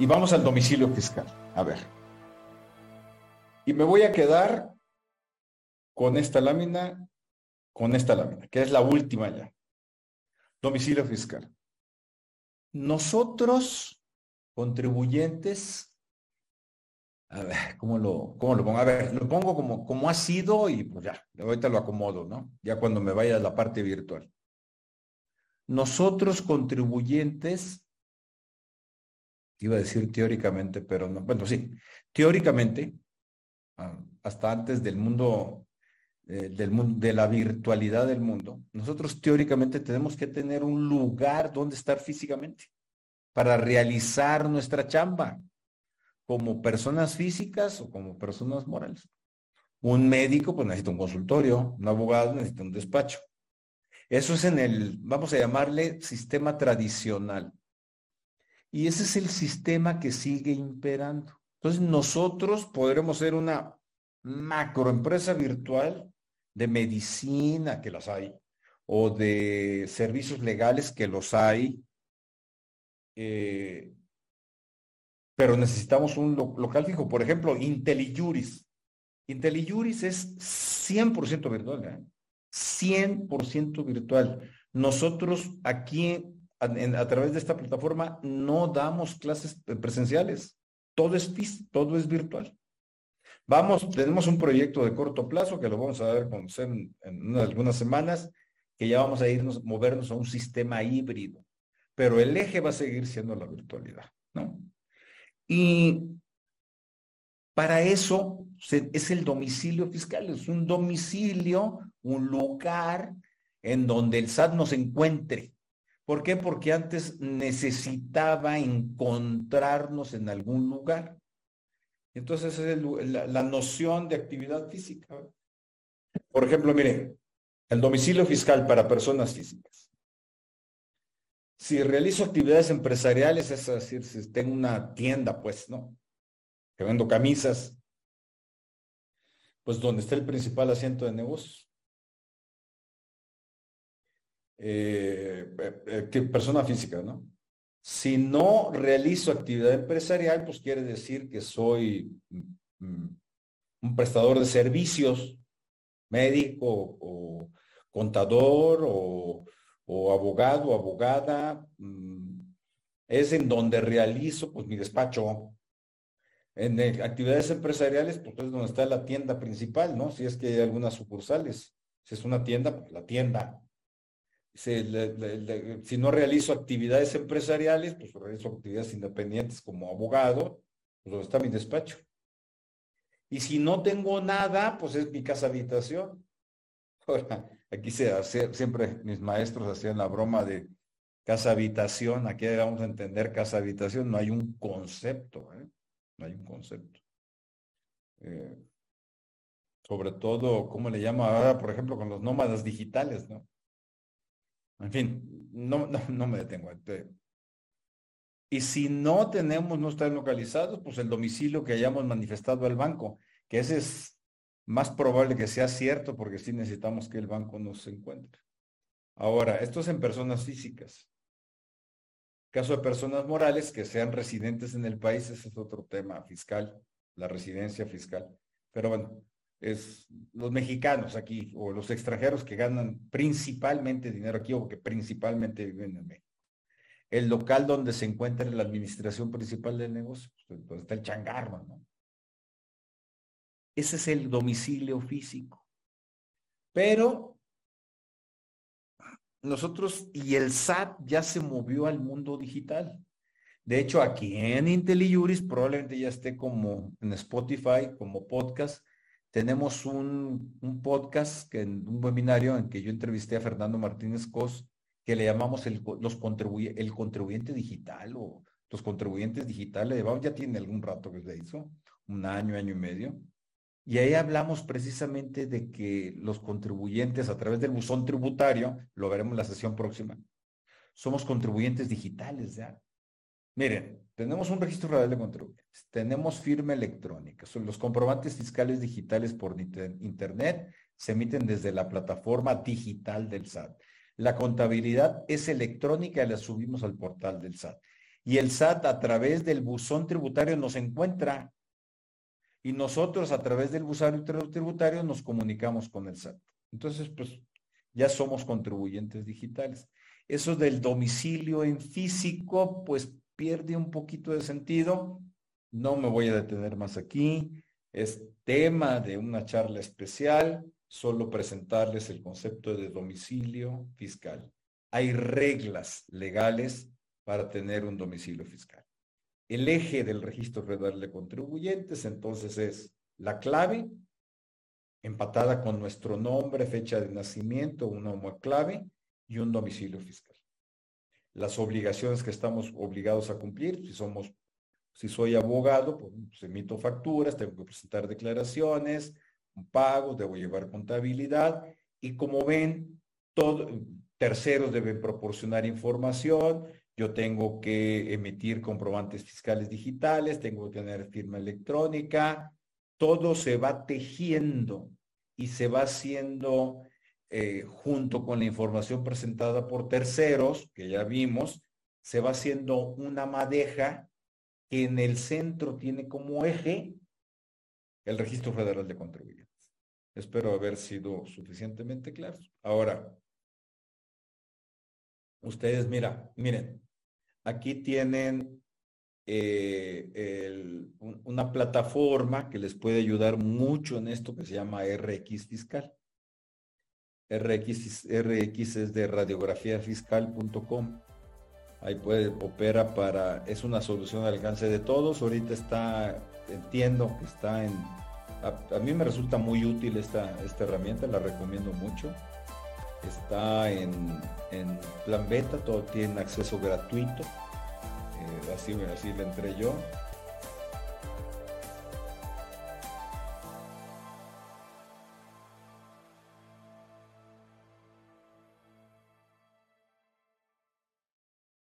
Y vamos al domicilio fiscal. A ver. Y me voy a quedar con esta lámina, con esta lámina, que es la última ya. Domicilio fiscal. Nosotros, contribuyentes, a ver, ¿cómo lo, cómo lo pongo? A ver, lo pongo como, como ha sido y pues ya, ahorita lo acomodo, ¿no? Ya cuando me vaya a la parte virtual. Nosotros, contribuyentes, iba a decir teóricamente, pero no, bueno, sí, teóricamente, ah, hasta antes del mundo, eh, del mundo, de la virtualidad del mundo, nosotros teóricamente tenemos que tener un lugar donde estar físicamente para realizar nuestra chamba como personas físicas o como personas morales. Un médico, pues necesita un consultorio, un abogado necesita un despacho. Eso es en el, vamos a llamarle sistema tradicional. Y ese es el sistema que sigue imperando. Entonces nosotros podremos ser una macroempresa virtual de medicina, que las hay, o de servicios legales, que los hay, eh, pero necesitamos un local fijo. Por ejemplo, IntelliJuris. IntelliJuris es 100% virtual, ¿eh? 100% virtual. Nosotros aquí a, través de esta plataforma no damos clases presenciales. Todo es, todo es virtual. Vamos, tenemos un proyecto de corto plazo que lo vamos a a conocer en, en algunas semanas, que ya vamos a irnos, movernos a un sistema híbrido. Pero el eje va a seguir siendo la virtualidad, ¿no? Y para eso es el domicilio fiscal, es un domicilio, un lugar en donde el SAT nos encuentre, ¿Por qué? Porque antes necesitaba encontrarnos en algún lugar. Entonces es la, noción de actividad física. Por ejemplo, miren, el domicilio fiscal para personas físicas. Si realizo actividades empresariales, es decir, si tengo una tienda, pues, ¿no? Que vendo camisas, pues donde está el principal asiento de negocios. Eh, eh, eh persona física, ¿no? Si no realizo actividad empresarial, pues quiere decir que soy mm, mm, un prestador de servicios, médico o contador o, abogado abogada. Mm, es en donde realizo pues mi despacho. En actividades empresariales, pues es donde está la tienda principal, ¿no? Si es que hay algunas sucursales. Si es una tienda, pues la tienda si no realizo actividades empresariales, pues realizo actividades independientes como abogado, pues donde está mi despacho. Y si no tengo nada, pues es mi casa habitación. aquí se hace, siempre mis maestros hacían la broma de casa habitación. Aquí vamos a entender casa habitación. No hay un concepto, ¿eh? No hay un concepto. Eh, sobre todo, ¿cómo le llamo ahora, por ejemplo, con los nómadas digitales, ¿no? En fin, no, no, me detengo. Y si no tenemos, no están localizados, pues el domicilio que hayamos manifestado al banco, que ese es más probable que sea cierto porque sí necesitamos que el banco nos encuentre. Ahora, esto es en personas físicas. Caso de personas morales que sean residentes en el país, ese es otro tema fiscal, la residencia fiscal. Pero bueno, es los mexicanos aquí o los extranjeros que ganan principalmente dinero aquí o que principalmente viven en México. El local donde se encuentra la administración principal del negocio, pues, pues está el changarro, ¿no? Ese es el domicilio físico. Pero nosotros y el SAT ya se movió al mundo digital. De hecho, aquí en IntelliJuris probablemente ya esté como en Spotify, como podcast, tenemos un, podcast, un webinario en que yo entrevisté a Fernando Martínez Cos, que le llamamos el, los contribuyente digital o los contribuyentes digitales. Ya tiene algún rato que se hizo, un año, año y medio. Y ahí hablamos precisamente de que los contribuyentes a través del buzón tributario, lo veremos en la sesión próxima, somos contribuyentes digitales ya. Miren, tenemos un registro federal de contribuyentes, tenemos firma electrónica, son los comprobantes fiscales digitales por internet se emiten desde la plataforma digital del SAT. La contabilidad es electrónica y la subimos al portal del SAT. Y el SAT a través del buzón tributario nos encuentra. Y nosotros a través del buzón tributario nos comunicamos con el SAT. Entonces, pues ya somos contribuyentes digitales. Eso del domicilio en físico, pues pierde un poquito de sentido. No me voy a detener más aquí. Es tema de una charla especial, solo presentarles el concepto de domicilio fiscal. Hay reglas legales para tener un domicilio fiscal. El eje del registro federal de contribuyentes entonces es la clave, empatada con nuestro nombre, fecha de nacimiento, una clave y un domicilio fiscal. Las obligaciones que estamos obligados a cumplir, si somos, si soy abogado, pues emito facturas, tengo que presentar declaraciones, un pago, debo llevar contabilidad. Y como ven, terceros deben proporcionar información, yo tengo que emitir comprobantes fiscales digitales, tengo que tener firma electrónica, todo se va tejiendo y se va haciendo eh, junto con la información presentada por terceros, que ya vimos, se va haciendo una madeja que en el centro tiene como eje el Registro Federal de Contribuyentes. Espero haber sido suficientemente claro. Ahora, ustedes, mira, miren, aquí tienen eh, una plataforma que les puede ayudar mucho en esto que se llama RX Fiscal. RX, RX es de radiografiafiscal.com. Ahí puede, opera para, es una solución al alcance de todos. Ahorita está, entiendo que está en, a, mí me resulta muy útil esta, esta herramienta, la recomiendo mucho. Está en, en plan beta, todo tiene acceso gratuito así, así le entré yo.